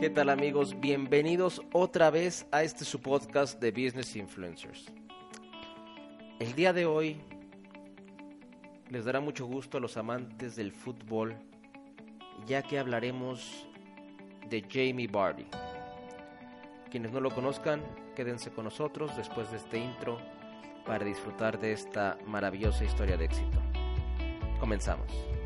¿Qué tal amigos? Bienvenidos otra vez a este su podcast de Business Influencers. El día de hoy les dará mucho gusto a los amantes del fútbol, ya que hablaremos de Jamie Vardy. Quienes no lo conozcan, quédense con nosotros después de este intro para disfrutar de esta maravillosa historia de éxito. Comenzamos.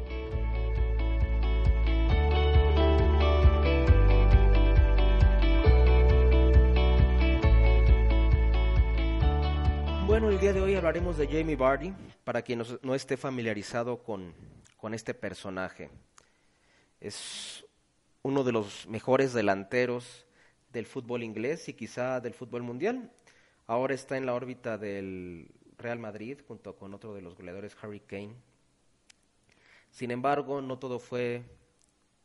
Bueno, el día de hoy hablaremos de Jamie Vardy, para quien no, esté familiarizado con, con este personaje. Es uno de los mejores delanteros del fútbol inglés y quizá del fútbol mundial. Ahora está en la órbita del Real Madrid junto con otro de los goleadores Harry Kane. Sin embargo, no todo fue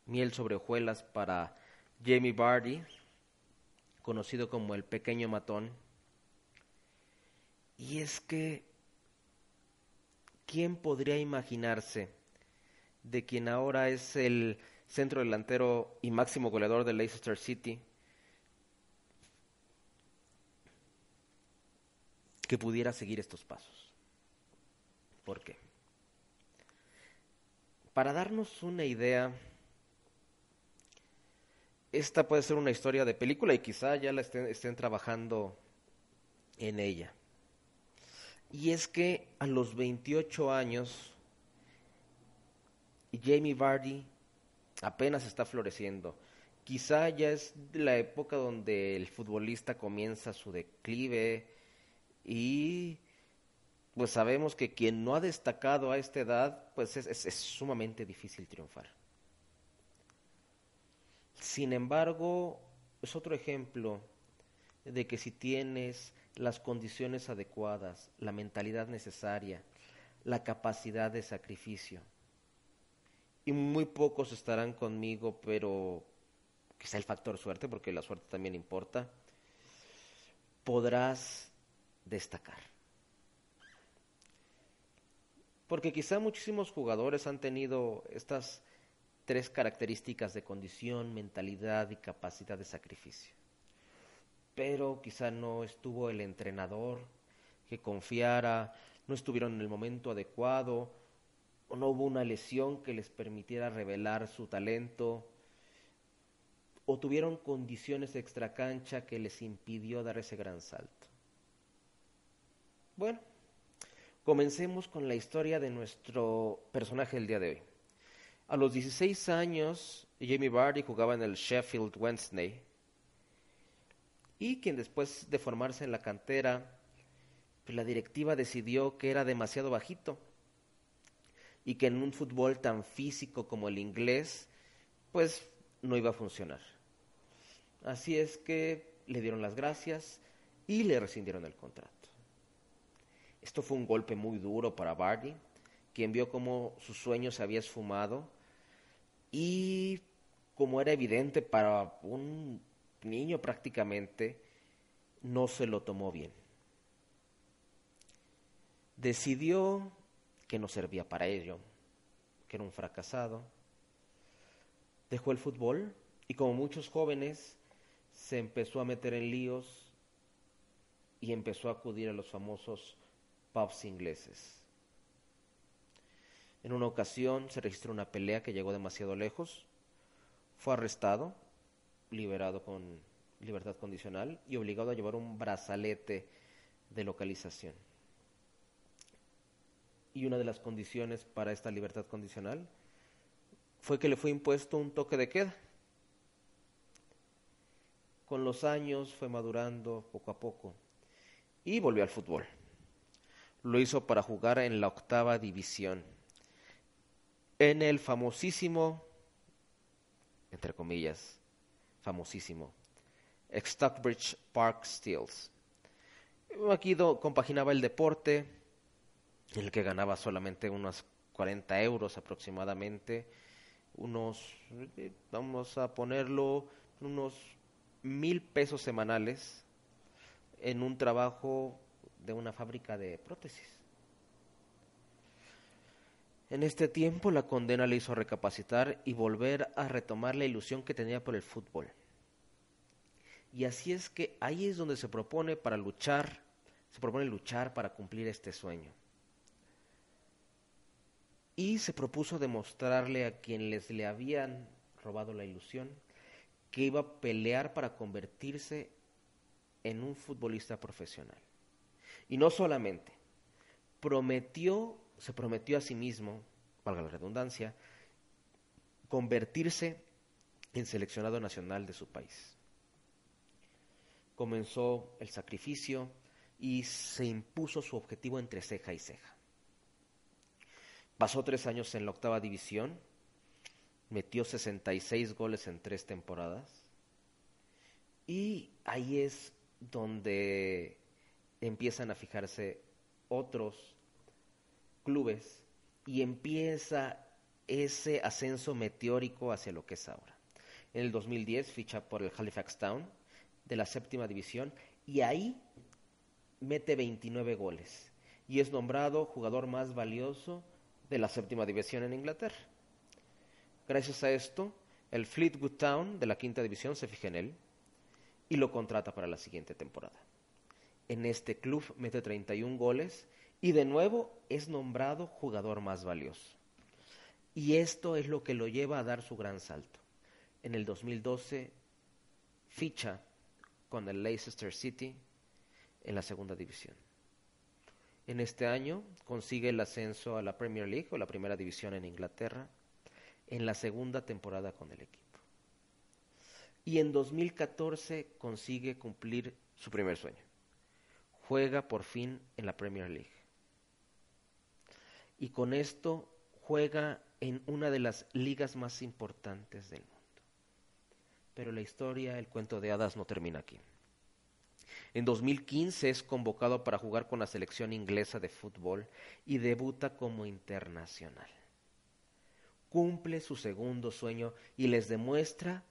miel sobre hojuelas para Jamie Vardy, conocido como el pequeño matón. Y es que, ¿quién podría imaginarse de quien ahora es el centro delantero y máximo goleador de Leicester City, que pudiera seguir estos pasos. ¿Por qué? Para darnos una idea, esta puede ser una historia de película y quizá ya la estén, estén trabajando en ella. Y es que a los 28 años, Jamie Vardy apenas está floreciendo. Quizá ya es la época donde el futbolista comienza su declive, y pues sabemos que quien no ha destacado a esta edad, pues es, es, sumamente difícil triunfar. Sin embargo, es otro ejemplo de que si tienes las condiciones adecuadas, la mentalidad necesaria, la capacidad de sacrificio, y muy pocos estarán conmigo, pero quizá el factor suerte, porque la suerte también importa, podrás destacar. Porque quizá muchísimos jugadores han tenido estas tres características de condición, mentalidad y capacidad de sacrificio. Pero quizá no estuvo el entrenador que confiara, no estuvieron en el momento adecuado, o no hubo una lesión que les permitiera revelar su talento, o tuvieron condiciones extracancha que les impidió dar ese gran salto. Bueno, comencemos con la historia de nuestro personaje del día de hoy. A los 16 años, Jamie Vardy jugaba en el Sheffield Wednesday y quien después de formarse en la cantera, pues la directiva decidió que era demasiado bajito y que en un fútbol tan físico como el inglés, pues no iba a funcionar. Así es que le dieron las gracias y le rescindieron el contrato. Esto fue un golpe muy duro para Bardi, quien vio cómo su sueño se había esfumado y como era evidente para un niño prácticamente, no se lo tomó bien. Decidió que no servía para ello, que era un fracasado. Dejó el fútbol y como muchos jóvenes se empezó a meter en líos y empezó a acudir a los famosos pubs ingleses. En una ocasión se registró una pelea que llegó demasiado lejos. Fue arrestado, liberado con libertad condicional y obligado a llevar un brazalete de localización. Y una de las condiciones para esta libertad condicional fue que le fue impuesto un toque de queda. Con los años fue madurando poco a poco y volvió al fútbol lo hizo para jugar en la octava división, en el famosísimo, entre comillas, famosísimo, Stockbridge Park Steels. Aquí compaginaba el deporte, en el que ganaba solamente unos 40 euros aproximadamente, unos, eh, vamos a ponerlo, unos mil pesos semanales en un trabajo de una fábrica de prótesis. En este tiempo la condena le hizo recapacitar y volver a retomar la ilusión que tenía por el fútbol. Y así es que ahí es donde se propone para luchar, se propone luchar para cumplir este sueño. Y se propuso demostrarle a quienes le habían robado la ilusión que iba a pelear para convertirse en un futbolista profesional. Y no solamente, prometió, se prometió a sí mismo, valga la redundancia, convertirse en seleccionado nacional de su país. Comenzó el sacrificio y se impuso su objetivo entre ceja y ceja. Pasó tres años en la octava división, metió 66 goles en tres temporadas y ahí es donde empiezan a fijarse otros clubes y empieza ese ascenso meteórico hacia lo que es ahora. En el 2010 ficha por el Halifax Town de la séptima división y ahí mete 29 goles y es nombrado jugador más valioso de la séptima división en Inglaterra. Gracias a esto, el Fleetwood Town de la quinta división se fija en él y lo contrata para la siguiente temporada. En este club mete 31 goles y de nuevo es nombrado jugador más valioso. Y esto es lo que lo lleva a dar su gran salto. En el 2012 ficha con el Leicester City en la segunda división. En este año consigue el ascenso a la Premier League o la primera división en Inglaterra en la segunda temporada con el equipo. Y en 2014 consigue cumplir su primer sueño. Juega por fin en la Premier League. Y con esto juega en una de las ligas más importantes del mundo. Pero la historia, el cuento de hadas no termina aquí. En 2015 es convocado para jugar con la selección inglesa de fútbol y debuta como internacional. Cumple su segundo sueño y les demuestra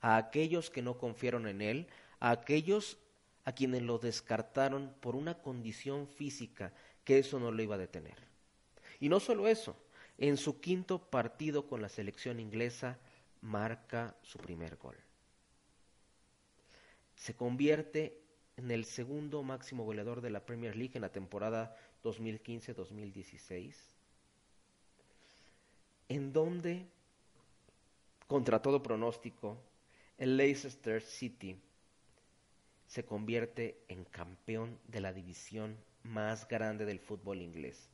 a aquellos que no confiaron en él, a aquellos a quienes lo descartaron por una condición física, que eso no lo iba a detener. Y no solo eso, en su quinto partido con la selección inglesa marca su primer gol. Se convierte en el segundo máximo goleador de la Premier League en la temporada 2015-2016, en donde, contra todo pronóstico, el Leicester City se convierte en campeón de la división más grande del fútbol inglés.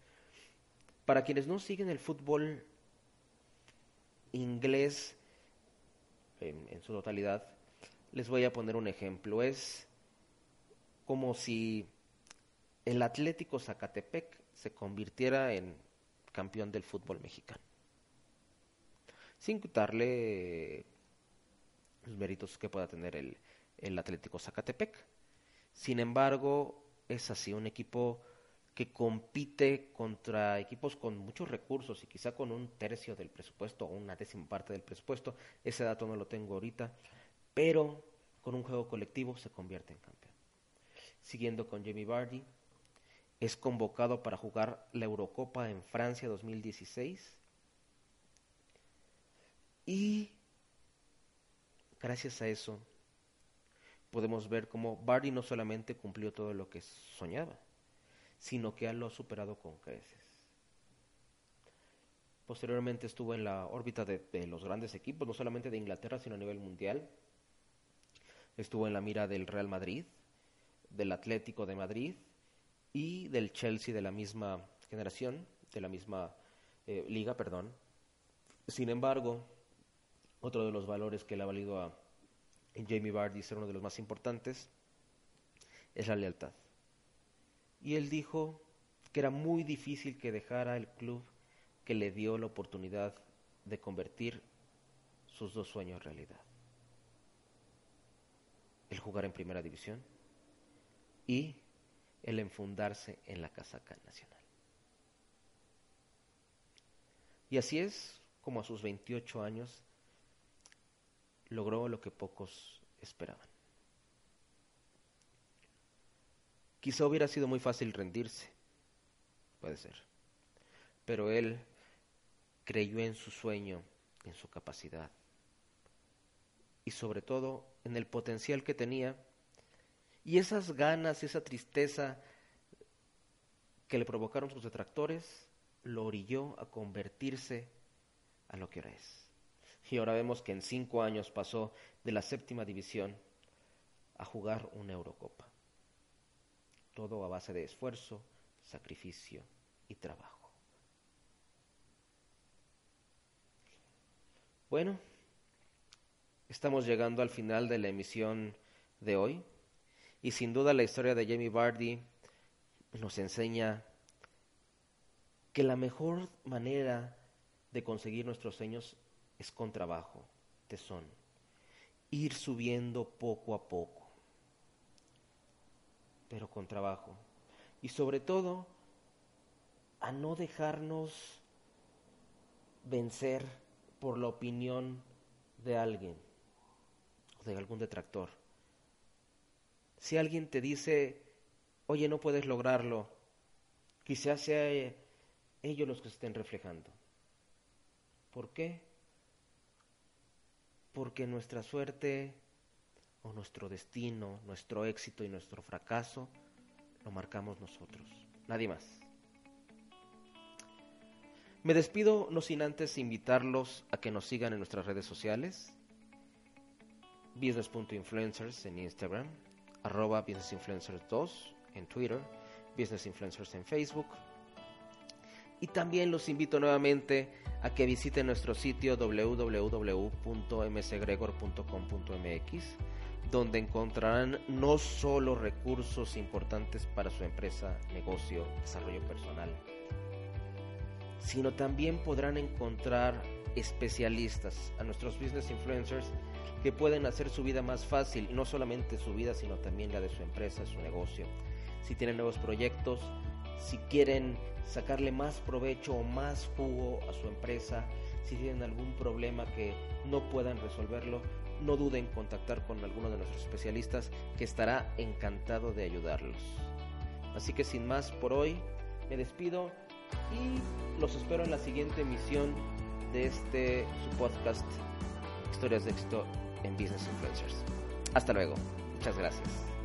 Para quienes no siguen el fútbol inglés en, su totalidad, les voy a poner un ejemplo. Es como si el Atlético Zacatepec se convirtiera en campeón del fútbol mexicano. Sin quitarle los méritos que pueda tener el, el Atlético Zacatepec. Sin embargo, es así, un equipo que compite contra equipos con muchos recursos y quizá con un tercio del presupuesto o una décima parte del presupuesto. Ese dato no lo tengo ahorita, pero con un juego colectivo se convierte en campeón. Siguiendo con Jamie Vardy, es convocado para jugar la Eurocopa en Francia 2016 y gracias a eso podemos ver cómo Vardy no solamente cumplió todo lo que soñaba, sino que lo ha superado con creces. Posteriormente estuvo en la órbita de, los grandes equipos, no solamente de Inglaterra, sino a nivel mundial. Estuvo en la mira del Real Madrid, del Atlético de Madrid y del Chelsea de la misma generación, de la misma eh, liga, perdón. Sin embargo, otro de los valores que le ha valido a Jamie Vardy ser uno de los más importantes es la lealtad. Y él dijo que era muy difícil que dejara el club que le dio la oportunidad de convertir sus dos sueños en realidad. El jugar en primera división y el enfundarse en la casaca nacional. Y así es como a sus 28 años logró lo que pocos esperaban. Quizá hubiera sido muy fácil rendirse, puede ser, pero él creyó en su sueño, en su capacidad y sobre todo en el potencial que tenía y esas ganas, esa tristeza que le provocaron sus detractores, lo orilló a convertirse a lo que ahora es. Y ahora vemos que en cinco años pasó de la séptima división a jugar una Eurocopa. Todo a base de esfuerzo, sacrificio y trabajo. Bueno, estamos llegando al final de la emisión de hoy y sin duda la historia de Jamie Vardy nos enseña que la mejor manera de conseguir nuestros sueños es con trabajo, tesón, ir subiendo poco a poco, pero con trabajo. Y sobre todo, a no dejarnos vencer por la opinión de alguien o de algún detractor. Si alguien te dice, oye, no puedes lograrlo, quizás sea eh, ellos los que estén reflejando. ¿Por qué? Porque nuestra suerte nuestro destino, nuestro éxito y nuestro fracaso lo marcamos nosotros, nadie más. Me despido no sin antes invitarlos a que nos sigan en nuestras redes sociales, business.influencers en Instagram, arroba businessinfluencers2 en Twitter, Business Influencers en Facebook. Y también los invito nuevamente a que visiten nuestro sitio www.msgregor.com.mx, donde encontrarán no solo recursos importantes para su empresa, negocio, desarrollo personal, sino también podrán encontrar especialistas, a nuestros business influencers que pueden hacer su vida más fácil, no solamente su vida, sino también la de su empresa, su negocio. Si tienen nuevos proyectos, si quieren sacarle más provecho o más jugo a su empresa, si tienen algún problema que no puedan resolverlo, no duden en contactar con alguno de nuestros especialistas que estará encantado de ayudarlos. Así que sin más por hoy, me despido y los espero en la siguiente emisión de este su podcast Historias de éxito en Business Influencers. Hasta luego. Muchas gracias.